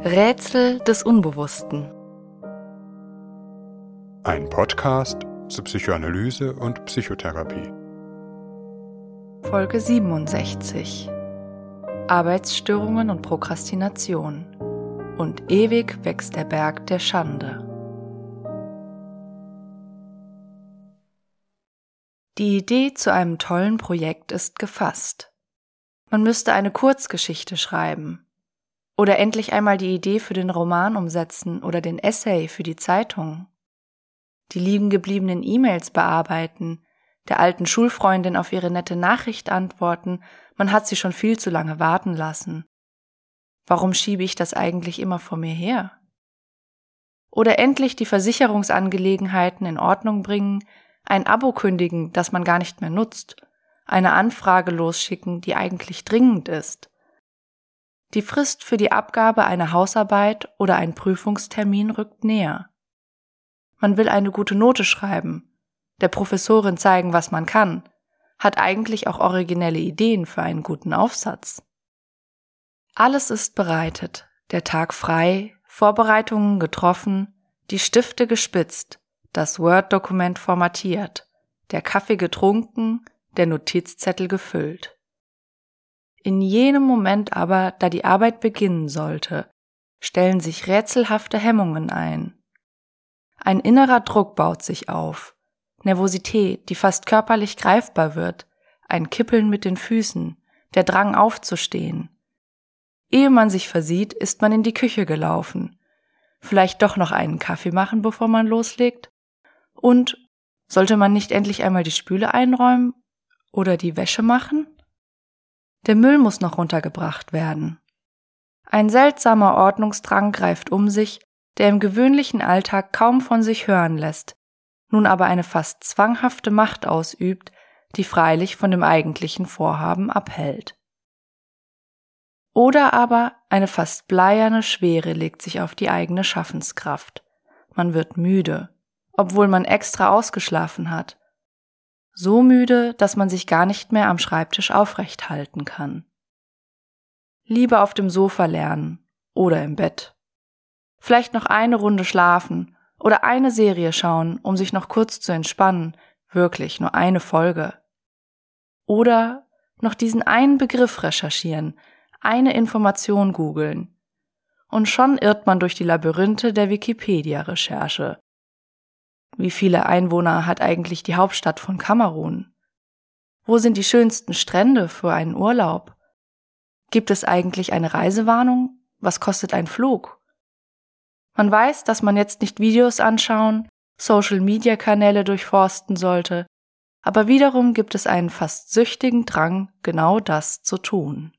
Rätsel des Unbewussten. Ein Podcast zur Psychoanalyse und Psychotherapie. Folge 67. Arbeitsstörungen und Prokrastination. Und ewig wächst der Berg der Schande. Die Idee zu einem tollen Projekt ist gefasst. Man müsste eine Kurzgeschichte schreiben, oder endlich einmal die Idee für den Roman umsetzen oder den Essay für die Zeitung. Die liegen gebliebenen E-Mails bearbeiten, der alten Schulfreundin auf ihre nette Nachricht antworten, man hat sie schon viel zu lange warten lassen. Warum schiebe ich das eigentlich immer vor mir her? Oder endlich die Versicherungsangelegenheiten in Ordnung bringen, ein Abo kündigen, das man gar nicht mehr nutzt, eine Anfrage losschicken, die eigentlich dringend ist, die Frist für die Abgabe einer Hausarbeit oder ein Prüfungstermin rückt näher. Man will eine gute Note schreiben, der Professorin zeigen, was man kann, hat eigentlich auch originelle Ideen für einen guten Aufsatz. Alles ist bereitet, der Tag frei, Vorbereitungen getroffen, die Stifte gespitzt, das Word-Dokument formatiert, der Kaffee getrunken, der Notizzettel gefüllt. In jenem Moment aber, da die Arbeit beginnen sollte, stellen sich rätselhafte Hemmungen ein. Ein innerer Druck baut sich auf, Nervosität, die fast körperlich greifbar wird, ein Kippeln mit den Füßen, der Drang aufzustehen. Ehe man sich versieht, ist man in die Küche gelaufen. Vielleicht doch noch einen Kaffee machen, bevor man loslegt? Und sollte man nicht endlich einmal die Spüle einräumen oder die Wäsche machen? Der Müll muss noch runtergebracht werden. Ein seltsamer Ordnungsdrang greift um sich, der im gewöhnlichen Alltag kaum von sich hören lässt, nun aber eine fast zwanghafte Macht ausübt, die freilich von dem eigentlichen Vorhaben abhält. Oder aber eine fast bleierne Schwere legt sich auf die eigene Schaffenskraft. Man wird müde, obwohl man extra ausgeschlafen hat, so müde, dass man sich gar nicht mehr am Schreibtisch aufrecht halten kann. Lieber auf dem Sofa lernen oder im Bett. Vielleicht noch eine Runde schlafen oder eine Serie schauen, um sich noch kurz zu entspannen, wirklich nur eine Folge. Oder noch diesen einen Begriff recherchieren, eine Information googeln. Und schon irrt man durch die Labyrinthe der Wikipedia-Recherche wie viele Einwohner hat eigentlich die Hauptstadt von Kamerun? Wo sind die schönsten Strände für einen Urlaub? Gibt es eigentlich eine Reisewarnung? Was kostet ein Flug? Man weiß, dass man jetzt nicht Videos anschauen, Social-Media-Kanäle durchforsten sollte, aber wiederum gibt es einen fast süchtigen Drang, genau das zu tun.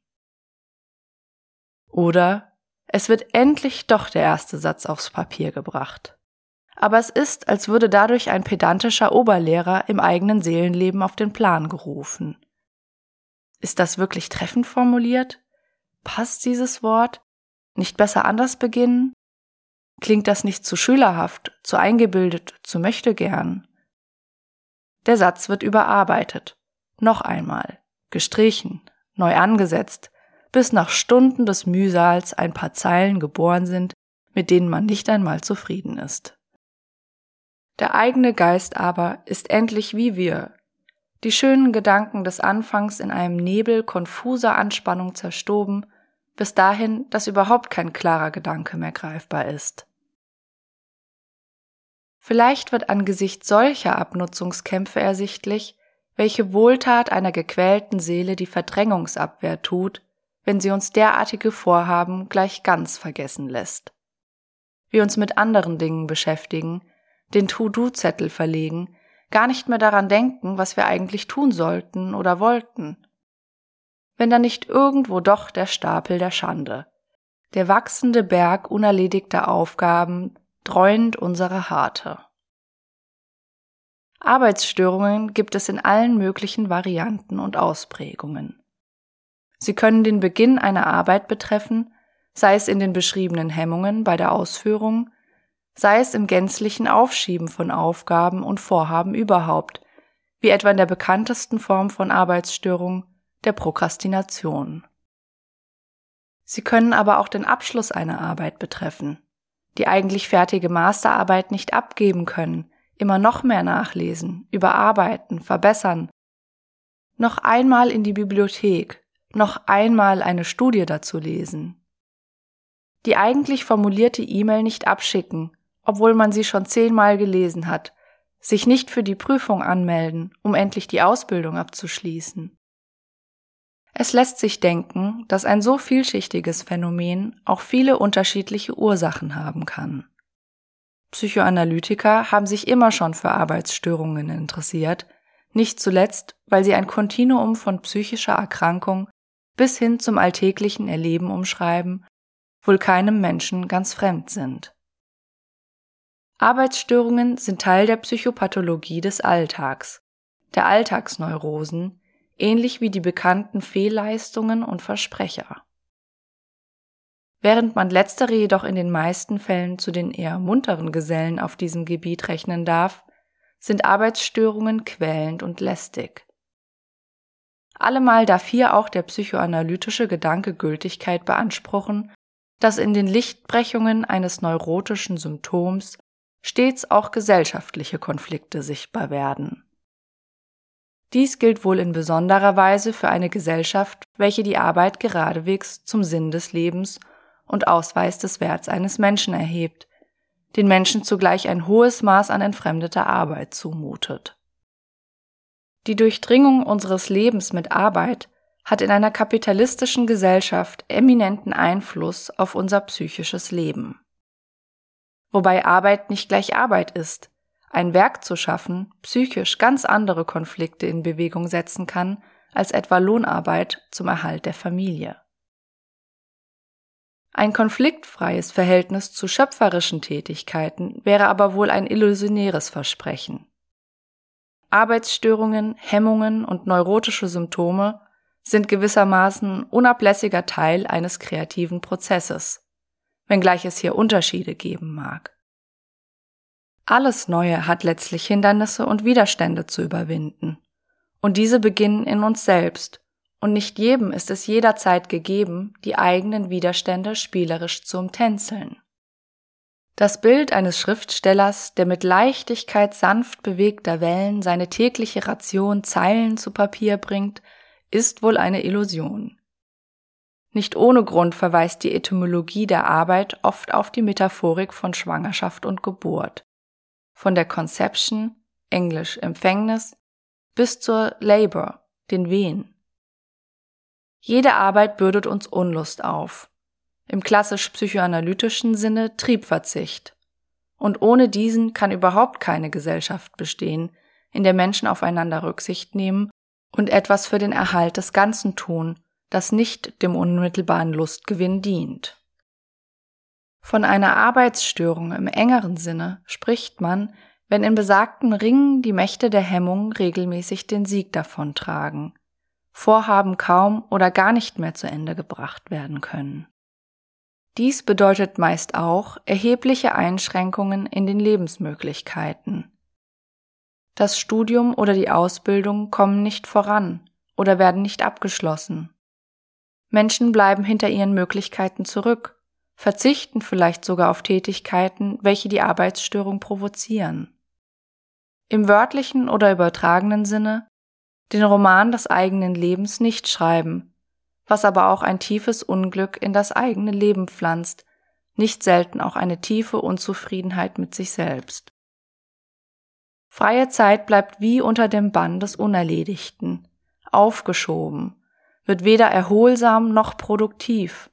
Oder es wird endlich doch der erste Satz aufs Papier gebracht aber es ist, als würde dadurch ein pedantischer Oberlehrer im eigenen Seelenleben auf den Plan gerufen. Ist das wirklich treffend formuliert? Passt dieses Wort? Nicht besser anders beginnen? Klingt das nicht zu schülerhaft, zu eingebildet, zu möchte gern? Der Satz wird überarbeitet. Noch einmal. Gestrichen. Neu angesetzt. Bis nach Stunden des Mühsals ein paar Zeilen geboren sind, mit denen man nicht einmal zufrieden ist. Der eigene Geist aber ist endlich wie wir. Die schönen Gedanken des Anfangs in einem Nebel konfuser Anspannung zerstoben, bis dahin, dass überhaupt kein klarer Gedanke mehr greifbar ist. Vielleicht wird angesichts solcher Abnutzungskämpfe ersichtlich, welche Wohltat einer gequälten Seele die Verdrängungsabwehr tut, wenn sie uns derartige Vorhaben gleich ganz vergessen lässt. Wir uns mit anderen Dingen beschäftigen, den To-Do-Zettel verlegen, gar nicht mehr daran denken, was wir eigentlich tun sollten oder wollten. Wenn da nicht irgendwo doch der Stapel der Schande, der wachsende Berg unerledigter Aufgaben dreuend unsere Harte. Arbeitsstörungen gibt es in allen möglichen Varianten und Ausprägungen. Sie können den Beginn einer Arbeit betreffen, sei es in den beschriebenen Hemmungen bei der Ausführung, sei es im gänzlichen Aufschieben von Aufgaben und Vorhaben überhaupt, wie etwa in der bekanntesten Form von Arbeitsstörung, der Prokrastination. Sie können aber auch den Abschluss einer Arbeit betreffen, die eigentlich fertige Masterarbeit nicht abgeben können, immer noch mehr nachlesen, überarbeiten, verbessern, noch einmal in die Bibliothek, noch einmal eine Studie dazu lesen. Die eigentlich formulierte E-Mail nicht abschicken, obwohl man sie schon zehnmal gelesen hat, sich nicht für die Prüfung anmelden, um endlich die Ausbildung abzuschließen. Es lässt sich denken, dass ein so vielschichtiges Phänomen auch viele unterschiedliche Ursachen haben kann. Psychoanalytiker haben sich immer schon für Arbeitsstörungen interessiert, nicht zuletzt, weil sie ein Kontinuum von psychischer Erkrankung bis hin zum alltäglichen Erleben umschreiben, wohl keinem Menschen ganz fremd sind. Arbeitsstörungen sind Teil der Psychopathologie des Alltags, der Alltagsneurosen, ähnlich wie die bekannten Fehlleistungen und Versprecher. Während man letztere jedoch in den meisten Fällen zu den eher munteren Gesellen auf diesem Gebiet rechnen darf, sind Arbeitsstörungen quälend und lästig. Allemal darf hier auch der psychoanalytische Gedanke Gültigkeit beanspruchen, dass in den Lichtbrechungen eines neurotischen Symptoms stets auch gesellschaftliche Konflikte sichtbar werden. Dies gilt wohl in besonderer Weise für eine Gesellschaft, welche die Arbeit geradewegs zum Sinn des Lebens und Ausweis des Werts eines Menschen erhebt, den Menschen zugleich ein hohes Maß an entfremdeter Arbeit zumutet. Die Durchdringung unseres Lebens mit Arbeit hat in einer kapitalistischen Gesellschaft eminenten Einfluss auf unser psychisches Leben. Wobei Arbeit nicht gleich Arbeit ist, ein Werk zu schaffen psychisch ganz andere Konflikte in Bewegung setzen kann als etwa Lohnarbeit zum Erhalt der Familie. Ein konfliktfreies Verhältnis zu schöpferischen Tätigkeiten wäre aber wohl ein illusionäres Versprechen. Arbeitsstörungen, Hemmungen und neurotische Symptome sind gewissermaßen unablässiger Teil eines kreativen Prozesses, wenngleich es hier Unterschiede geben mag. Alles Neue hat letztlich Hindernisse und Widerstände zu überwinden. Und diese beginnen in uns selbst. Und nicht jedem ist es jederzeit gegeben, die eigenen Widerstände spielerisch zu umtänzeln. Das Bild eines Schriftstellers, der mit Leichtigkeit sanft bewegter Wellen seine tägliche Ration Zeilen zu Papier bringt, ist wohl eine Illusion. Nicht ohne Grund verweist die Etymologie der Arbeit oft auf die Metaphorik von Schwangerschaft und Geburt von der Conception, englisch Empfängnis, bis zur Labor, den Wehen. Jede Arbeit bürdet uns Unlust auf. Im klassisch psychoanalytischen Sinne Triebverzicht. Und ohne diesen kann überhaupt keine Gesellschaft bestehen, in der Menschen aufeinander Rücksicht nehmen und etwas für den Erhalt des Ganzen tun, das nicht dem unmittelbaren Lustgewinn dient. Von einer Arbeitsstörung im engeren Sinne spricht man, wenn in besagten Ringen die Mächte der Hemmung regelmäßig den Sieg davontragen, Vorhaben kaum oder gar nicht mehr zu Ende gebracht werden können. Dies bedeutet meist auch erhebliche Einschränkungen in den Lebensmöglichkeiten. Das Studium oder die Ausbildung kommen nicht voran oder werden nicht abgeschlossen. Menschen bleiben hinter ihren Möglichkeiten zurück verzichten vielleicht sogar auf Tätigkeiten, welche die Arbeitsstörung provozieren. Im wörtlichen oder übertragenen Sinne den Roman des eigenen Lebens nicht schreiben, was aber auch ein tiefes Unglück in das eigene Leben pflanzt, nicht selten auch eine tiefe Unzufriedenheit mit sich selbst. Freie Zeit bleibt wie unter dem Bann des Unerledigten, aufgeschoben, wird weder erholsam noch produktiv,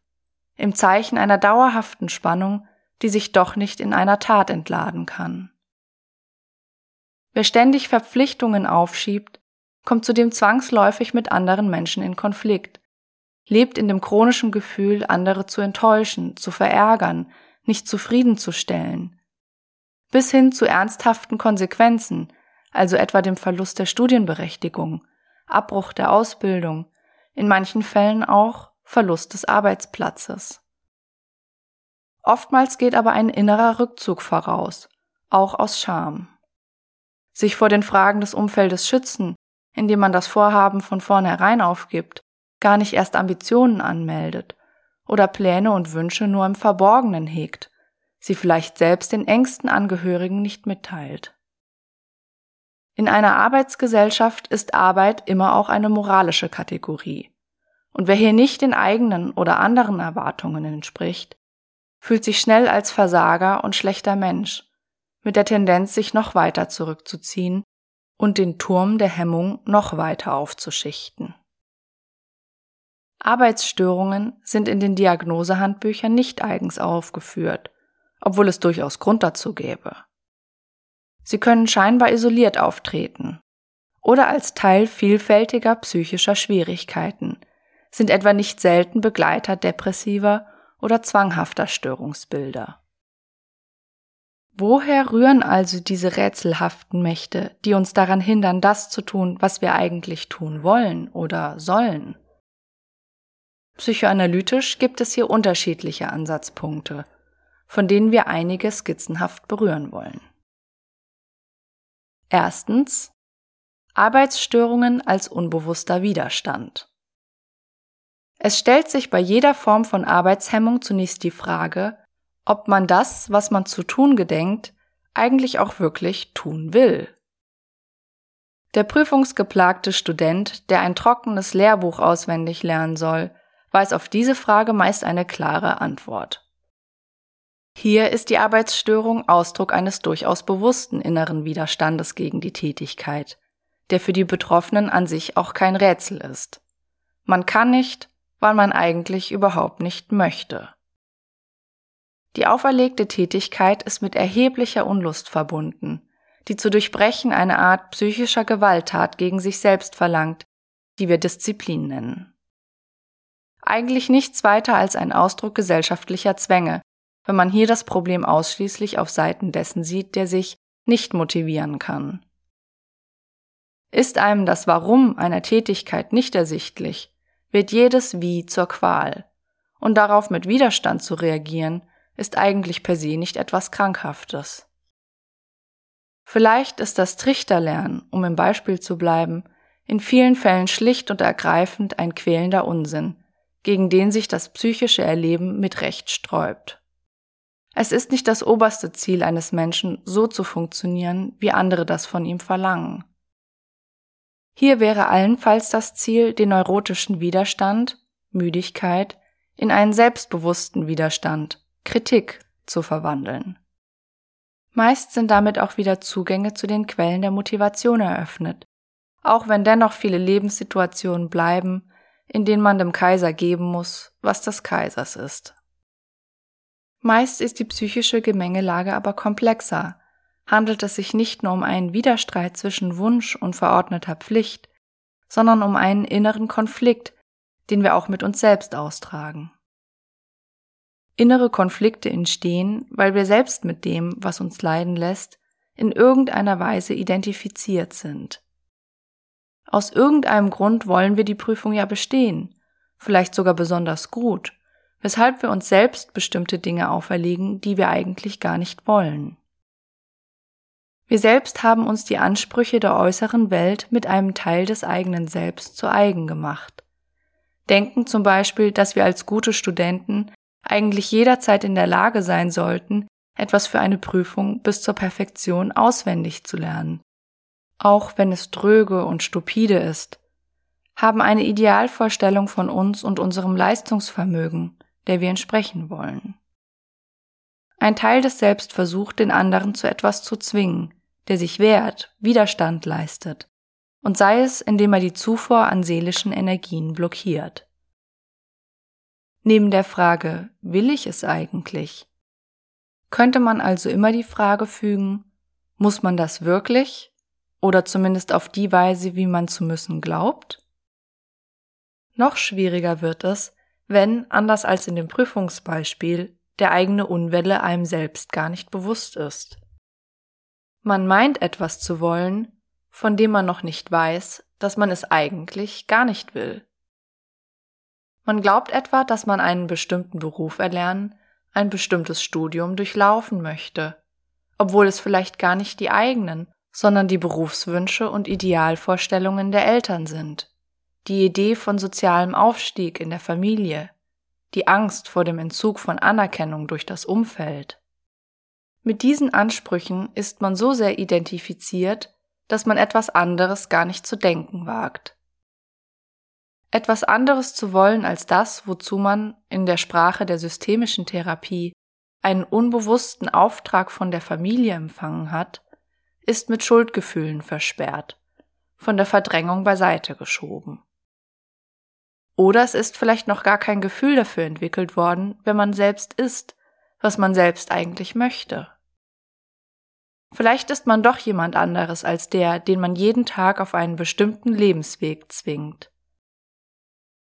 im Zeichen einer dauerhaften Spannung, die sich doch nicht in einer Tat entladen kann. Wer ständig Verpflichtungen aufschiebt, kommt zudem zwangsläufig mit anderen Menschen in Konflikt, lebt in dem chronischen Gefühl, andere zu enttäuschen, zu verärgern, nicht zufriedenzustellen, bis hin zu ernsthaften Konsequenzen, also etwa dem Verlust der Studienberechtigung, Abbruch der Ausbildung, in manchen Fällen auch Verlust des Arbeitsplatzes. Oftmals geht aber ein innerer Rückzug voraus, auch aus Scham. Sich vor den Fragen des Umfeldes schützen, indem man das Vorhaben von vornherein aufgibt, gar nicht erst Ambitionen anmeldet oder Pläne und Wünsche nur im Verborgenen hegt, sie vielleicht selbst den engsten Angehörigen nicht mitteilt. In einer Arbeitsgesellschaft ist Arbeit immer auch eine moralische Kategorie. Und wer hier nicht den eigenen oder anderen Erwartungen entspricht, fühlt sich schnell als Versager und schlechter Mensch, mit der Tendenz, sich noch weiter zurückzuziehen und den Turm der Hemmung noch weiter aufzuschichten. Arbeitsstörungen sind in den Diagnosehandbüchern nicht eigens aufgeführt, obwohl es durchaus Grund dazu gäbe. Sie können scheinbar isoliert auftreten oder als Teil vielfältiger psychischer Schwierigkeiten, sind etwa nicht selten Begleiter depressiver oder zwanghafter Störungsbilder. Woher rühren also diese rätselhaften Mächte, die uns daran hindern, das zu tun, was wir eigentlich tun wollen oder sollen? Psychoanalytisch gibt es hier unterschiedliche Ansatzpunkte, von denen wir einige skizzenhaft berühren wollen. Erstens Arbeitsstörungen als unbewusster Widerstand. Es stellt sich bei jeder Form von Arbeitshemmung zunächst die Frage, ob man das, was man zu tun gedenkt, eigentlich auch wirklich tun will. Der prüfungsgeplagte Student, der ein trockenes Lehrbuch auswendig lernen soll, weiß auf diese Frage meist eine klare Antwort. Hier ist die Arbeitsstörung Ausdruck eines durchaus bewussten inneren Widerstandes gegen die Tätigkeit, der für die Betroffenen an sich auch kein Rätsel ist. Man kann nicht, weil man eigentlich überhaupt nicht möchte. Die auferlegte Tätigkeit ist mit erheblicher Unlust verbunden, die zu durchbrechen eine Art psychischer Gewalttat gegen sich selbst verlangt, die wir Disziplin nennen. Eigentlich nichts weiter als ein Ausdruck gesellschaftlicher Zwänge, wenn man hier das Problem ausschließlich auf Seiten dessen sieht, der sich nicht motivieren kann. Ist einem das Warum einer Tätigkeit nicht ersichtlich, wird jedes Wie zur Qual, und darauf mit Widerstand zu reagieren, ist eigentlich per se nicht etwas Krankhaftes. Vielleicht ist das Trichterlernen, um im Beispiel zu bleiben, in vielen Fällen schlicht und ergreifend ein quälender Unsinn, gegen den sich das psychische Erleben mit Recht sträubt. Es ist nicht das oberste Ziel eines Menschen, so zu funktionieren, wie andere das von ihm verlangen. Hier wäre allenfalls das Ziel, den neurotischen Widerstand, Müdigkeit, in einen selbstbewussten Widerstand, Kritik, zu verwandeln. Meist sind damit auch wieder Zugänge zu den Quellen der Motivation eröffnet, auch wenn dennoch viele Lebenssituationen bleiben, in denen man dem Kaiser geben muss, was des Kaisers ist. Meist ist die psychische Gemengelage aber komplexer, handelt es sich nicht nur um einen Widerstreit zwischen Wunsch und verordneter Pflicht, sondern um einen inneren Konflikt, den wir auch mit uns selbst austragen. Innere Konflikte entstehen, weil wir selbst mit dem, was uns leiden lässt, in irgendeiner Weise identifiziert sind. Aus irgendeinem Grund wollen wir die Prüfung ja bestehen, vielleicht sogar besonders gut, weshalb wir uns selbst bestimmte Dinge auferlegen, die wir eigentlich gar nicht wollen. Wir selbst haben uns die Ansprüche der äußeren Welt mit einem Teil des eigenen Selbst zu eigen gemacht. Denken zum Beispiel, dass wir als gute Studenten eigentlich jederzeit in der Lage sein sollten, etwas für eine Prüfung bis zur Perfektion auswendig zu lernen. Auch wenn es dröge und stupide ist, haben eine Idealvorstellung von uns und unserem Leistungsvermögen, der wir entsprechen wollen. Ein Teil des Selbst versucht, den anderen zu etwas zu zwingen, der sich wehrt, Widerstand leistet, und sei es, indem er die Zufuhr an seelischen Energien blockiert. Neben der Frage, will ich es eigentlich? Könnte man also immer die Frage fügen, muss man das wirklich? Oder zumindest auf die Weise, wie man zu müssen glaubt? Noch schwieriger wird es, wenn, anders als in dem Prüfungsbeispiel, der eigene Unwelle einem selbst gar nicht bewusst ist. Man meint etwas zu wollen, von dem man noch nicht weiß, dass man es eigentlich gar nicht will. Man glaubt etwa, dass man einen bestimmten Beruf erlernen, ein bestimmtes Studium durchlaufen möchte, obwohl es vielleicht gar nicht die eigenen, sondern die Berufswünsche und Idealvorstellungen der Eltern sind, die Idee von sozialem Aufstieg in der Familie, die Angst vor dem Entzug von Anerkennung durch das Umfeld. Mit diesen Ansprüchen ist man so sehr identifiziert, dass man etwas anderes gar nicht zu denken wagt. Etwas anderes zu wollen als das, wozu man in der Sprache der systemischen Therapie einen unbewussten Auftrag von der Familie empfangen hat, ist mit Schuldgefühlen versperrt, von der Verdrängung beiseite geschoben. Oder es ist vielleicht noch gar kein Gefühl dafür entwickelt worden, wenn man selbst ist, was man selbst eigentlich möchte. Vielleicht ist man doch jemand anderes als der, den man jeden Tag auf einen bestimmten Lebensweg zwingt.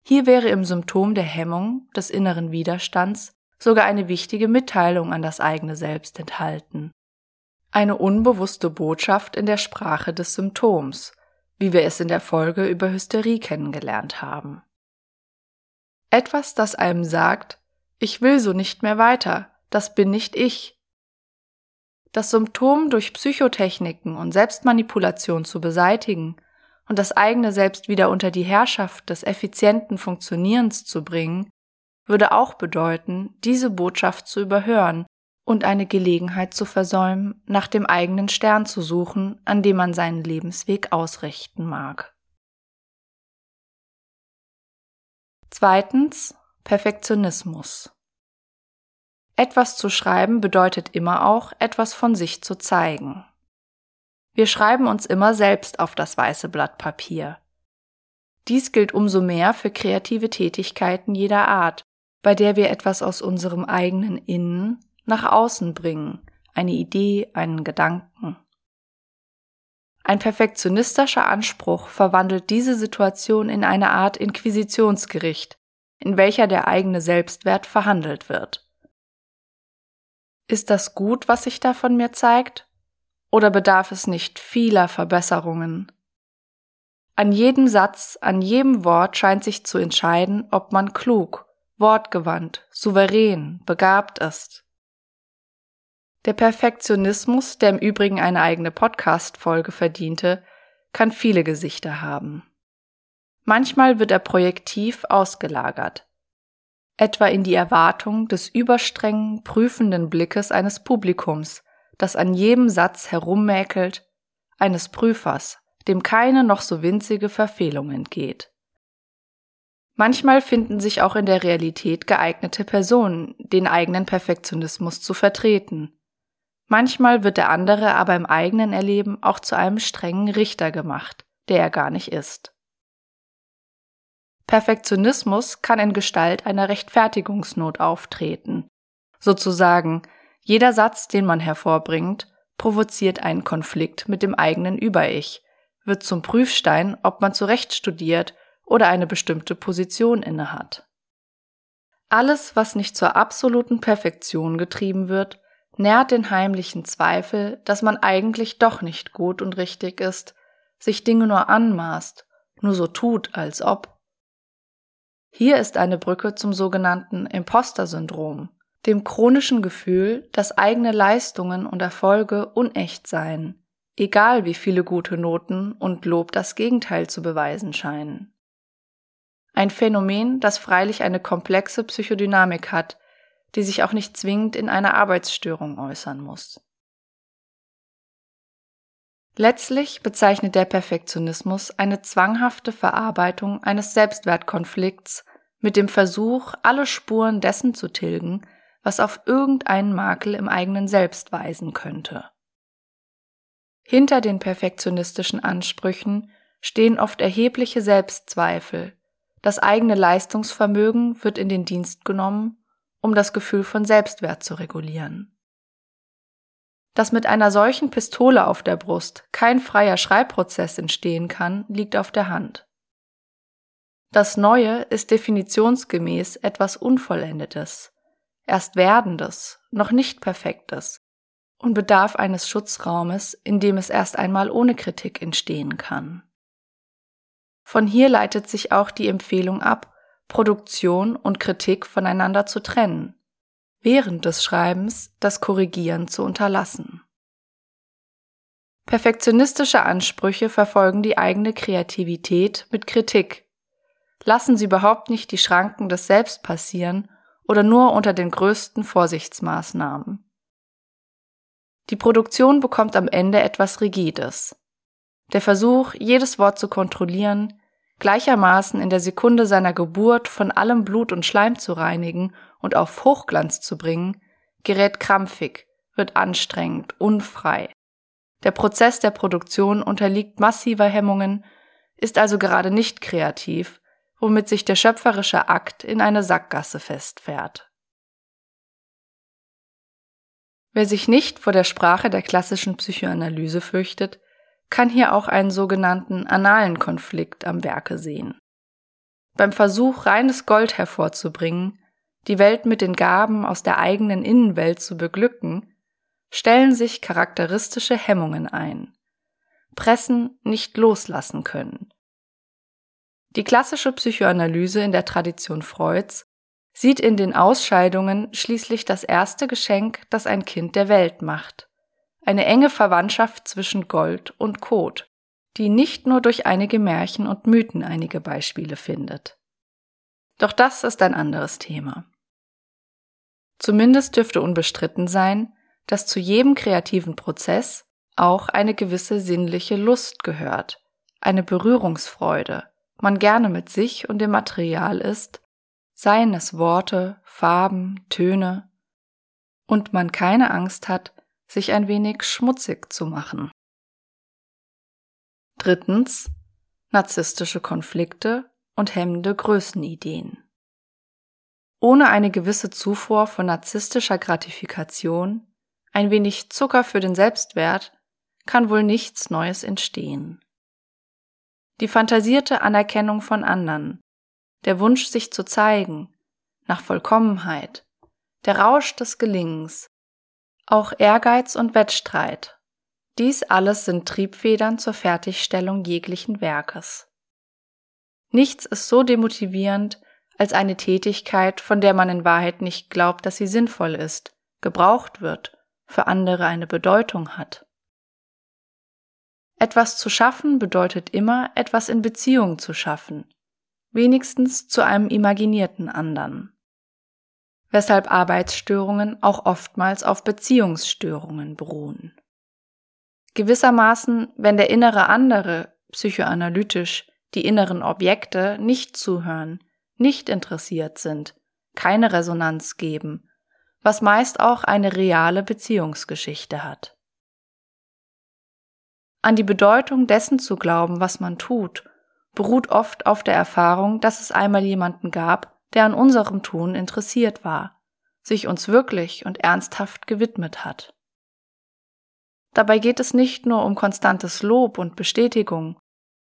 Hier wäre im Symptom der Hemmung, des inneren Widerstands, sogar eine wichtige Mitteilung an das eigene Selbst enthalten. Eine unbewusste Botschaft in der Sprache des Symptoms, wie wir es in der Folge über Hysterie kennengelernt haben. Etwas, das einem sagt, ich will so nicht mehr weiter, das bin nicht ich. Das Symptom durch Psychotechniken und Selbstmanipulation zu beseitigen und das eigene Selbst wieder unter die Herrschaft des effizienten Funktionierens zu bringen, würde auch bedeuten, diese Botschaft zu überhören und eine Gelegenheit zu versäumen, nach dem eigenen Stern zu suchen, an dem man seinen Lebensweg ausrichten mag. Zweitens Perfektionismus. Etwas zu schreiben bedeutet immer auch, etwas von sich zu zeigen. Wir schreiben uns immer selbst auf das weiße Blatt Papier. Dies gilt umso mehr für kreative Tätigkeiten jeder Art, bei der wir etwas aus unserem eigenen Innen nach außen bringen, eine Idee, einen Gedanken. Ein perfektionistischer Anspruch verwandelt diese Situation in eine Art Inquisitionsgericht, in welcher der eigene Selbstwert verhandelt wird. Ist das gut, was sich da von mir zeigt? Oder bedarf es nicht vieler Verbesserungen? An jedem Satz, an jedem Wort scheint sich zu entscheiden, ob man klug, wortgewandt, souverän, begabt ist. Der Perfektionismus, der im Übrigen eine eigene Podcast-Folge verdiente, kann viele Gesichter haben. Manchmal wird er projektiv ausgelagert, etwa in die Erwartung des überstrengen, prüfenden Blickes eines Publikums, das an jedem Satz herummäkelt, eines Prüfers, dem keine noch so winzige Verfehlung entgeht. Manchmal finden sich auch in der Realität geeignete Personen, den eigenen Perfektionismus zu vertreten, Manchmal wird der andere aber im eigenen Erleben auch zu einem strengen Richter gemacht, der er gar nicht ist. Perfektionismus kann in Gestalt einer Rechtfertigungsnot auftreten. Sozusagen, jeder Satz, den man hervorbringt, provoziert einen Konflikt mit dem eigenen Über-Ich, wird zum Prüfstein, ob man zurecht studiert oder eine bestimmte Position innehat. Alles, was nicht zur absoluten Perfektion getrieben wird, nährt den heimlichen Zweifel, dass man eigentlich doch nicht gut und richtig ist, sich Dinge nur anmaßt, nur so tut, als ob. Hier ist eine Brücke zum sogenannten Imposter-Syndrom, dem chronischen Gefühl, dass eigene Leistungen und Erfolge unecht seien, egal wie viele gute Noten und Lob das Gegenteil zu beweisen scheinen. Ein Phänomen, das freilich eine komplexe Psychodynamik hat, die sich auch nicht zwingend in einer Arbeitsstörung äußern muss. Letztlich bezeichnet der Perfektionismus eine zwanghafte Verarbeitung eines Selbstwertkonflikts mit dem Versuch, alle Spuren dessen zu tilgen, was auf irgendeinen Makel im eigenen Selbst weisen könnte. Hinter den perfektionistischen Ansprüchen stehen oft erhebliche Selbstzweifel, das eigene Leistungsvermögen wird in den Dienst genommen um das Gefühl von Selbstwert zu regulieren. Dass mit einer solchen Pistole auf der Brust kein freier Schreibprozess entstehen kann, liegt auf der Hand. Das Neue ist definitionsgemäß etwas Unvollendetes, erst Werdendes, noch nicht Perfektes und bedarf eines Schutzraumes, in dem es erst einmal ohne Kritik entstehen kann. Von hier leitet sich auch die Empfehlung ab, Produktion und Kritik voneinander zu trennen, während des Schreibens das Korrigieren zu unterlassen. Perfektionistische Ansprüche verfolgen die eigene Kreativität mit Kritik, lassen sie überhaupt nicht die Schranken des Selbst passieren oder nur unter den größten Vorsichtsmaßnahmen. Die Produktion bekommt am Ende etwas Rigides. Der Versuch, jedes Wort zu kontrollieren, gleichermaßen in der Sekunde seiner Geburt von allem Blut und Schleim zu reinigen und auf Hochglanz zu bringen, gerät krampfig, wird anstrengend, unfrei. Der Prozess der Produktion unterliegt massiver Hemmungen, ist also gerade nicht kreativ, womit sich der schöpferische Akt in eine Sackgasse festfährt. Wer sich nicht vor der Sprache der klassischen Psychoanalyse fürchtet, kann hier auch einen sogenannten analen Konflikt am Werke sehen. Beim Versuch, reines Gold hervorzubringen, die Welt mit den Gaben aus der eigenen Innenwelt zu beglücken, stellen sich charakteristische Hemmungen ein. Pressen nicht loslassen können. Die klassische Psychoanalyse in der Tradition Freuds sieht in den Ausscheidungen schließlich das erste Geschenk, das ein Kind der Welt macht. Eine enge Verwandtschaft zwischen Gold und Kot, die nicht nur durch einige Märchen und Mythen einige Beispiele findet. Doch das ist ein anderes Thema. Zumindest dürfte unbestritten sein, dass zu jedem kreativen Prozess auch eine gewisse sinnliche Lust gehört, eine Berührungsfreude, man gerne mit sich und dem Material ist, seien es Worte, Farben, Töne, und man keine Angst hat, sich ein wenig schmutzig zu machen. Drittens narzisstische Konflikte und hemmende Größenideen. Ohne eine gewisse Zufuhr von narzisstischer Gratifikation, ein wenig Zucker für den Selbstwert, kann wohl nichts Neues entstehen. Die fantasierte Anerkennung von anderen, der Wunsch, sich zu zeigen, nach Vollkommenheit, der Rausch des Gelingens, auch Ehrgeiz und Wettstreit, dies alles sind Triebfedern zur Fertigstellung jeglichen Werkes. Nichts ist so demotivierend als eine Tätigkeit, von der man in Wahrheit nicht glaubt, dass sie sinnvoll ist, gebraucht wird, für andere eine Bedeutung hat. Etwas zu schaffen bedeutet immer, etwas in Beziehung zu schaffen, wenigstens zu einem imaginierten anderen. Weshalb Arbeitsstörungen auch oftmals auf Beziehungsstörungen beruhen. Gewissermaßen, wenn der innere andere psychoanalytisch die inneren Objekte nicht zuhören, nicht interessiert sind, keine Resonanz geben, was meist auch eine reale Beziehungsgeschichte hat. An die Bedeutung dessen zu glauben, was man tut, beruht oft auf der Erfahrung, dass es einmal jemanden gab, der an unserem Tun interessiert war, sich uns wirklich und ernsthaft gewidmet hat. Dabei geht es nicht nur um konstantes Lob und Bestätigung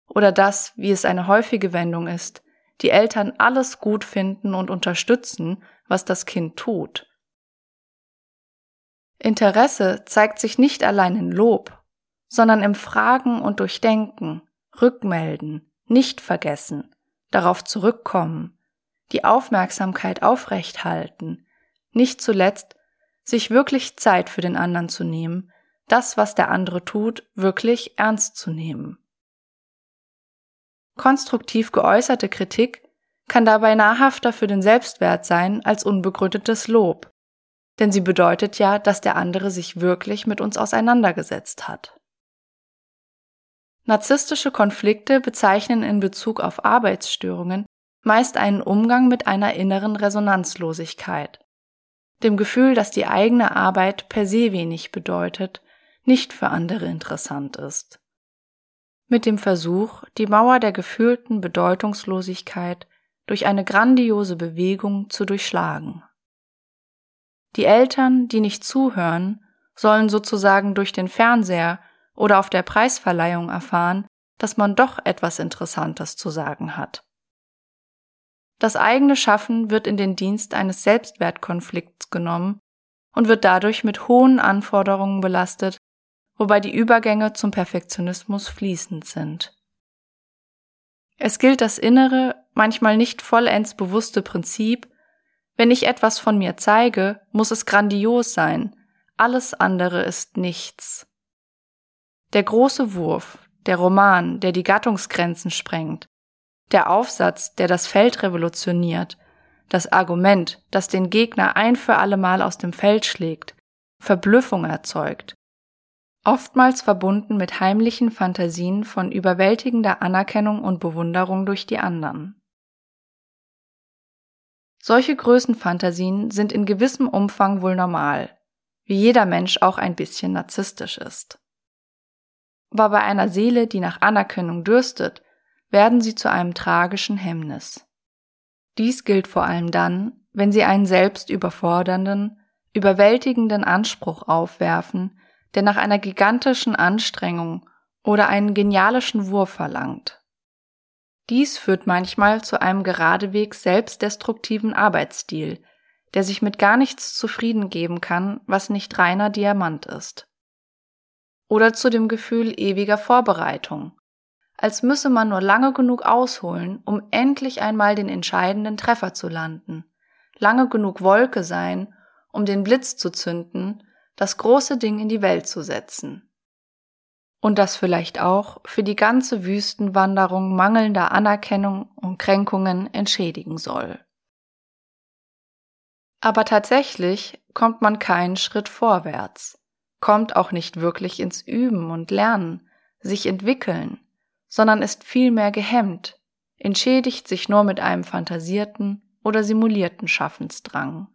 oder das, wie es eine häufige Wendung ist, die Eltern alles gut finden und unterstützen, was das Kind tut. Interesse zeigt sich nicht allein in Lob, sondern im Fragen und Durchdenken, Rückmelden, nicht vergessen, darauf zurückkommen, die Aufmerksamkeit aufrechthalten, nicht zuletzt sich wirklich Zeit für den anderen zu nehmen, das, was der andere tut, wirklich ernst zu nehmen. Konstruktiv geäußerte Kritik kann dabei nahrhafter für den Selbstwert sein als unbegründetes Lob, denn sie bedeutet ja, dass der andere sich wirklich mit uns auseinandergesetzt hat. Narzisstische Konflikte bezeichnen in Bezug auf Arbeitsstörungen meist einen Umgang mit einer inneren Resonanzlosigkeit, dem Gefühl, dass die eigene Arbeit per se wenig bedeutet, nicht für andere interessant ist mit dem Versuch, die Mauer der gefühlten Bedeutungslosigkeit durch eine grandiose Bewegung zu durchschlagen. Die Eltern, die nicht zuhören, sollen sozusagen durch den Fernseher oder auf der Preisverleihung erfahren, dass man doch etwas Interessantes zu sagen hat. Das eigene Schaffen wird in den Dienst eines Selbstwertkonflikts genommen und wird dadurch mit hohen Anforderungen belastet, wobei die Übergänge zum Perfektionismus fließend sind. Es gilt das innere, manchmal nicht vollends bewusste Prinzip, wenn ich etwas von mir zeige, muss es grandios sein, alles andere ist nichts. Der große Wurf, der Roman, der die Gattungsgrenzen sprengt, der Aufsatz, der das Feld revolutioniert, das Argument, das den Gegner ein für allemal aus dem Feld schlägt, Verblüffung erzeugt, oftmals verbunden mit heimlichen Fantasien von überwältigender Anerkennung und Bewunderung durch die anderen. Solche Größenfantasien sind in gewissem Umfang wohl normal, wie jeder Mensch auch ein bisschen narzisstisch ist. Aber bei einer Seele, die nach Anerkennung dürstet, werden sie zu einem tragischen Hemmnis. Dies gilt vor allem dann, wenn sie einen selbst überfordernden, überwältigenden Anspruch aufwerfen, der nach einer gigantischen Anstrengung oder einen genialischen Wurf verlangt. Dies führt manchmal zu einem geradewegs selbstdestruktiven Arbeitsstil, der sich mit gar nichts zufrieden geben kann, was nicht reiner Diamant ist. Oder zu dem Gefühl ewiger Vorbereitung, als müsse man nur lange genug ausholen, um endlich einmal den entscheidenden Treffer zu landen, lange genug Wolke sein, um den Blitz zu zünden, das große Ding in die Welt zu setzen und das vielleicht auch für die ganze Wüstenwanderung mangelnder Anerkennung und Kränkungen entschädigen soll. Aber tatsächlich kommt man keinen Schritt vorwärts, kommt auch nicht wirklich ins Üben und Lernen, sich entwickeln, sondern ist vielmehr gehemmt, entschädigt sich nur mit einem fantasierten oder simulierten Schaffensdrang.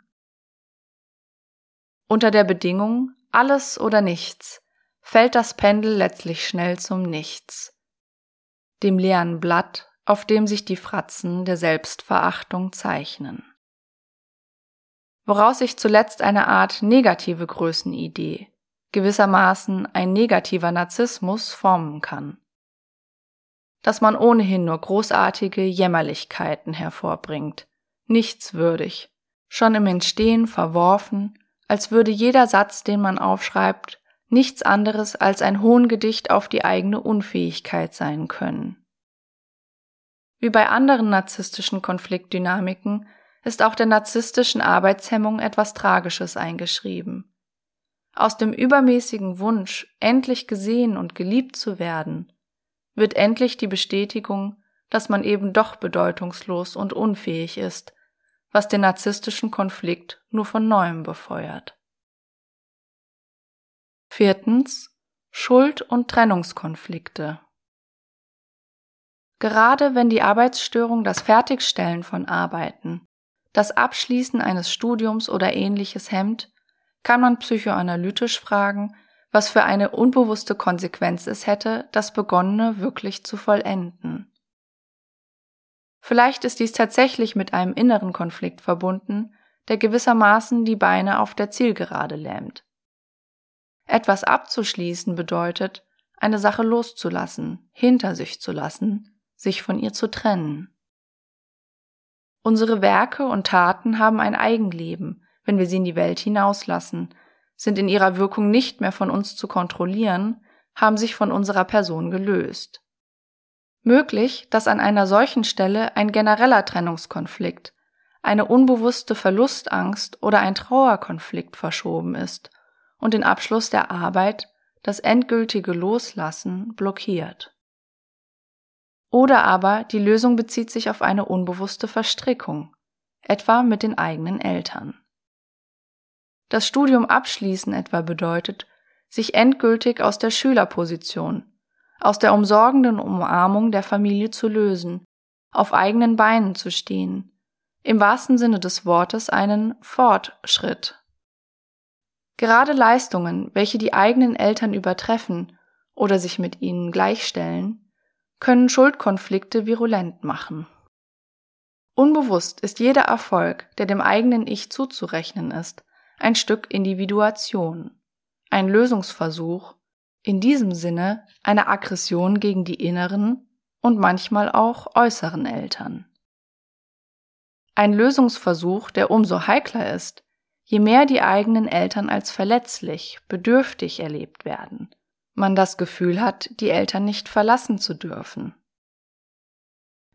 Unter der Bedingung alles oder nichts fällt das Pendel letztlich schnell zum Nichts, dem leeren Blatt, auf dem sich die Fratzen der Selbstverachtung zeichnen. Woraus sich zuletzt eine Art negative Größenidee, gewissermaßen ein negativer Narzissmus formen kann. Dass man ohnehin nur großartige Jämmerlichkeiten hervorbringt, nichtswürdig, schon im Entstehen verworfen, als würde jeder Satz, den man aufschreibt, nichts anderes als ein Hohngedicht auf die eigene Unfähigkeit sein können. Wie bei anderen narzisstischen Konfliktdynamiken ist auch der narzisstischen Arbeitshemmung etwas Tragisches eingeschrieben. Aus dem übermäßigen Wunsch, endlich gesehen und geliebt zu werden, wird endlich die Bestätigung, dass man eben doch bedeutungslos und unfähig ist, was den narzisstischen Konflikt nur von neuem befeuert. Viertens Schuld- und Trennungskonflikte. Gerade wenn die Arbeitsstörung das Fertigstellen von Arbeiten, das Abschließen eines Studiums oder ähnliches hemmt, kann man psychoanalytisch fragen, was für eine unbewusste Konsequenz es hätte, das Begonnene wirklich zu vollenden. Vielleicht ist dies tatsächlich mit einem inneren Konflikt verbunden, der gewissermaßen die Beine auf der Zielgerade lähmt. Etwas abzuschließen bedeutet, eine Sache loszulassen, hinter sich zu lassen, sich von ihr zu trennen. Unsere Werke und Taten haben ein Eigenleben, wenn wir sie in die Welt hinauslassen, sind in ihrer Wirkung nicht mehr von uns zu kontrollieren, haben sich von unserer Person gelöst. Möglich, dass an einer solchen Stelle ein genereller Trennungskonflikt, eine unbewusste Verlustangst oder ein Trauerkonflikt verschoben ist und den Abschluss der Arbeit, das endgültige Loslassen blockiert. Oder aber die Lösung bezieht sich auf eine unbewusste Verstrickung, etwa mit den eigenen Eltern. Das Studium abschließen etwa bedeutet, sich endgültig aus der Schülerposition, aus der umsorgenden Umarmung der Familie zu lösen, auf eigenen Beinen zu stehen, im wahrsten Sinne des Wortes einen Fortschritt Gerade Leistungen, welche die eigenen Eltern übertreffen oder sich mit ihnen gleichstellen, können Schuldkonflikte virulent machen. Unbewusst ist jeder Erfolg, der dem eigenen Ich zuzurechnen ist, ein Stück Individuation, ein Lösungsversuch, in diesem Sinne eine Aggression gegen die inneren und manchmal auch äußeren Eltern. Ein Lösungsversuch, der umso heikler ist, je mehr die eigenen Eltern als verletzlich, bedürftig erlebt werden, man das Gefühl hat, die Eltern nicht verlassen zu dürfen.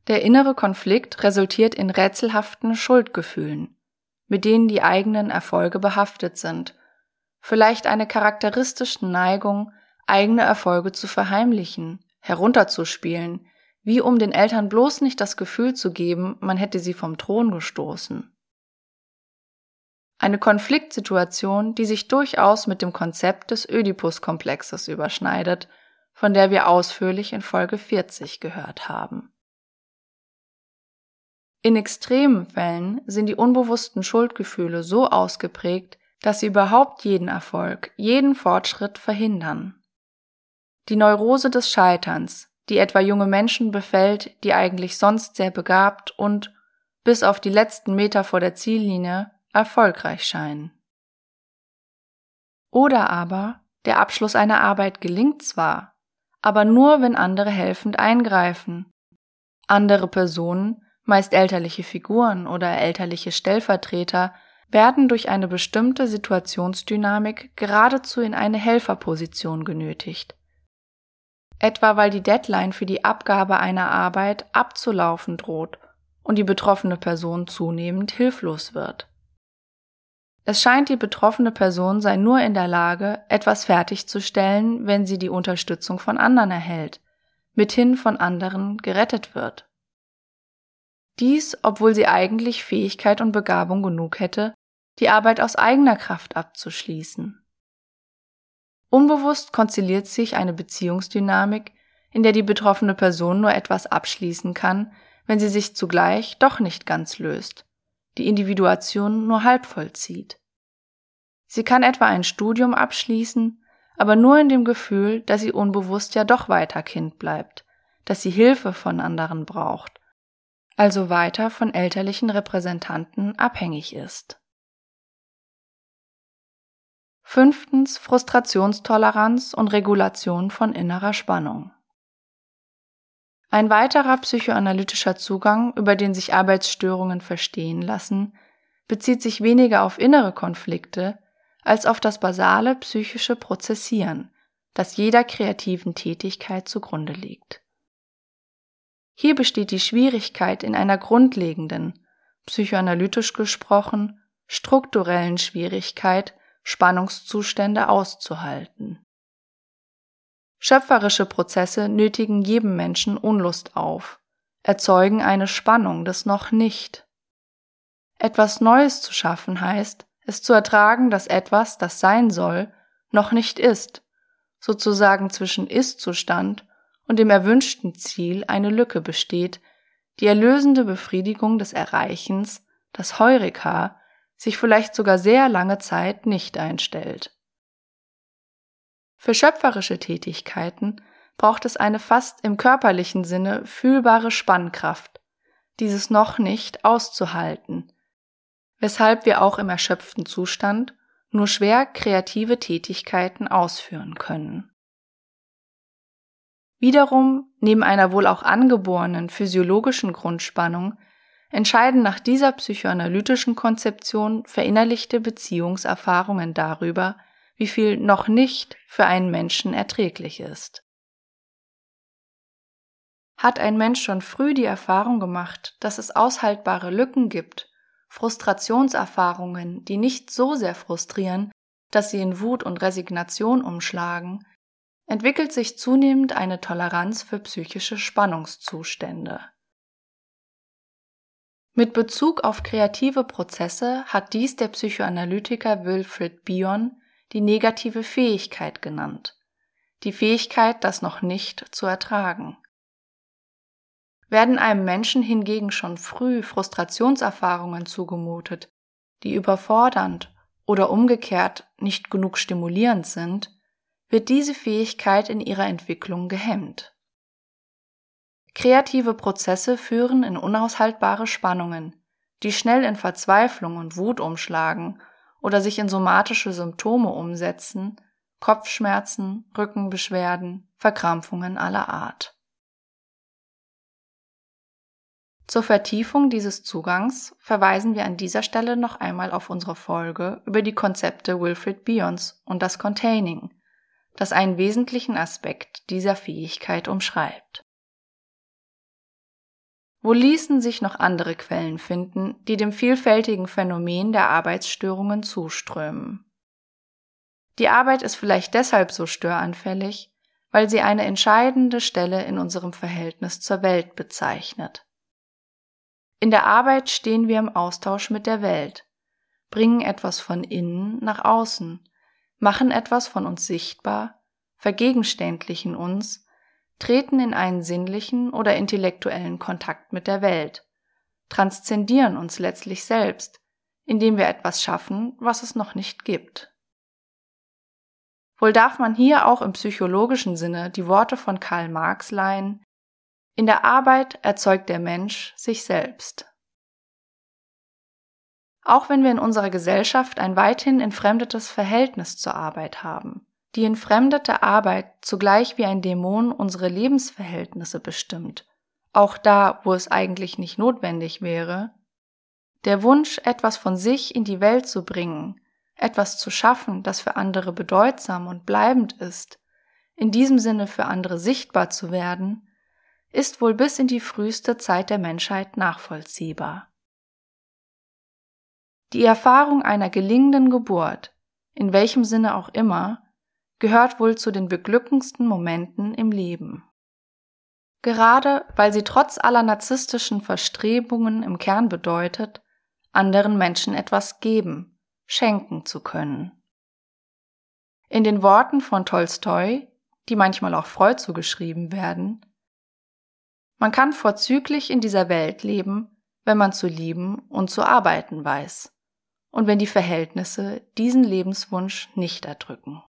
Der innere Konflikt resultiert in rätselhaften Schuldgefühlen, mit denen die eigenen Erfolge behaftet sind, vielleicht eine charakteristische Neigung, eigene Erfolge zu verheimlichen, herunterzuspielen, wie um den Eltern bloß nicht das Gefühl zu geben, man hätte sie vom Thron gestoßen. Eine Konfliktsituation, die sich durchaus mit dem Konzept des Ödipus-Komplexes überschneidet, von der wir ausführlich in Folge 40 gehört haben. In extremen Fällen sind die unbewussten Schuldgefühle so ausgeprägt, dass sie überhaupt jeden Erfolg, jeden Fortschritt verhindern. Die Neurose des Scheiterns, die etwa junge Menschen befällt, die eigentlich sonst sehr begabt und bis auf die letzten Meter vor der Ziellinie erfolgreich scheinen. Oder aber der Abschluss einer Arbeit gelingt zwar, aber nur, wenn andere helfend eingreifen. Andere Personen, meist elterliche Figuren oder elterliche Stellvertreter, werden durch eine bestimmte Situationsdynamik geradezu in eine Helferposition genötigt. Etwa weil die Deadline für die Abgabe einer Arbeit abzulaufen droht und die betroffene Person zunehmend hilflos wird. Es scheint, die betroffene Person sei nur in der Lage, etwas fertigzustellen, wenn sie die Unterstützung von anderen erhält, mithin von anderen gerettet wird. Dies, obwohl sie eigentlich Fähigkeit und Begabung genug hätte, die Arbeit aus eigener Kraft abzuschließen. Unbewusst konziliert sich eine Beziehungsdynamik, in der die betroffene Person nur etwas abschließen kann, wenn sie sich zugleich doch nicht ganz löst die Individuation nur halb vollzieht. Sie kann etwa ein Studium abschließen, aber nur in dem Gefühl, dass sie unbewusst ja doch weiter Kind bleibt, dass sie Hilfe von anderen braucht, also weiter von elterlichen Repräsentanten abhängig ist. Fünftens Frustrationstoleranz und Regulation von innerer Spannung. Ein weiterer psychoanalytischer Zugang, über den sich Arbeitsstörungen verstehen lassen, bezieht sich weniger auf innere Konflikte als auf das basale psychische Prozessieren, das jeder kreativen Tätigkeit zugrunde liegt. Hier besteht die Schwierigkeit in einer grundlegenden, psychoanalytisch gesprochen, strukturellen Schwierigkeit, Spannungszustände auszuhalten. Schöpferische Prozesse nötigen jedem Menschen Unlust auf, erzeugen eine Spannung des noch nicht. Etwas Neues zu schaffen heißt, es zu ertragen, dass etwas, das sein soll, noch nicht ist, sozusagen zwischen Ist-Zustand und dem erwünschten Ziel eine Lücke besteht, die erlösende Befriedigung des Erreichens, das Heureka, sich vielleicht sogar sehr lange Zeit nicht einstellt. Für schöpferische Tätigkeiten braucht es eine fast im körperlichen Sinne fühlbare Spannkraft, dieses noch nicht auszuhalten, weshalb wir auch im erschöpften Zustand nur schwer kreative Tätigkeiten ausführen können. Wiederum, neben einer wohl auch angeborenen physiologischen Grundspannung, entscheiden nach dieser psychoanalytischen Konzeption verinnerlichte Beziehungserfahrungen darüber, wie viel noch nicht für einen Menschen erträglich ist. Hat ein Mensch schon früh die Erfahrung gemacht, dass es aushaltbare Lücken gibt, Frustrationserfahrungen, die nicht so sehr frustrieren, dass sie in Wut und Resignation umschlagen, entwickelt sich zunehmend eine Toleranz für psychische Spannungszustände. Mit Bezug auf kreative Prozesse hat dies der Psychoanalytiker Wilfred Bion die negative Fähigkeit genannt, die Fähigkeit, das noch nicht zu ertragen. Werden einem Menschen hingegen schon früh Frustrationserfahrungen zugemutet, die überfordernd oder umgekehrt nicht genug stimulierend sind, wird diese Fähigkeit in ihrer Entwicklung gehemmt. Kreative Prozesse führen in unaushaltbare Spannungen, die schnell in Verzweiflung und Wut umschlagen oder sich in somatische Symptome umsetzen, Kopfschmerzen, Rückenbeschwerden, Verkrampfungen aller Art. Zur Vertiefung dieses Zugangs verweisen wir an dieser Stelle noch einmal auf unsere Folge über die Konzepte Wilfred Bions und das Containing, das einen wesentlichen Aspekt dieser Fähigkeit umschreibt. Wo ließen sich noch andere Quellen finden, die dem vielfältigen Phänomen der Arbeitsstörungen zuströmen? Die Arbeit ist vielleicht deshalb so störanfällig, weil sie eine entscheidende Stelle in unserem Verhältnis zur Welt bezeichnet. In der Arbeit stehen wir im Austausch mit der Welt, bringen etwas von innen nach außen, machen etwas von uns sichtbar, vergegenständlichen uns, treten in einen sinnlichen oder intellektuellen Kontakt mit der Welt, transzendieren uns letztlich selbst, indem wir etwas schaffen, was es noch nicht gibt. Wohl darf man hier auch im psychologischen Sinne die Worte von Karl Marx leihen, in der Arbeit erzeugt der Mensch sich selbst. Auch wenn wir in unserer Gesellschaft ein weithin entfremdetes Verhältnis zur Arbeit haben, die entfremdete Arbeit zugleich wie ein Dämon unsere Lebensverhältnisse bestimmt, auch da, wo es eigentlich nicht notwendig wäre, der Wunsch, etwas von sich in die Welt zu bringen, etwas zu schaffen, das für andere bedeutsam und bleibend ist, in diesem Sinne für andere sichtbar zu werden, ist wohl bis in die früheste Zeit der Menschheit nachvollziehbar. Die Erfahrung einer gelingenden Geburt, in welchem Sinne auch immer, gehört wohl zu den beglückendsten Momenten im Leben. Gerade weil sie trotz aller narzisstischen Verstrebungen im Kern bedeutet, anderen Menschen etwas geben, schenken zu können. In den Worten von Tolstoi, die manchmal auch Freud zugeschrieben werden, man kann vorzüglich in dieser Welt leben, wenn man zu lieben und zu arbeiten weiß und wenn die Verhältnisse diesen Lebenswunsch nicht erdrücken.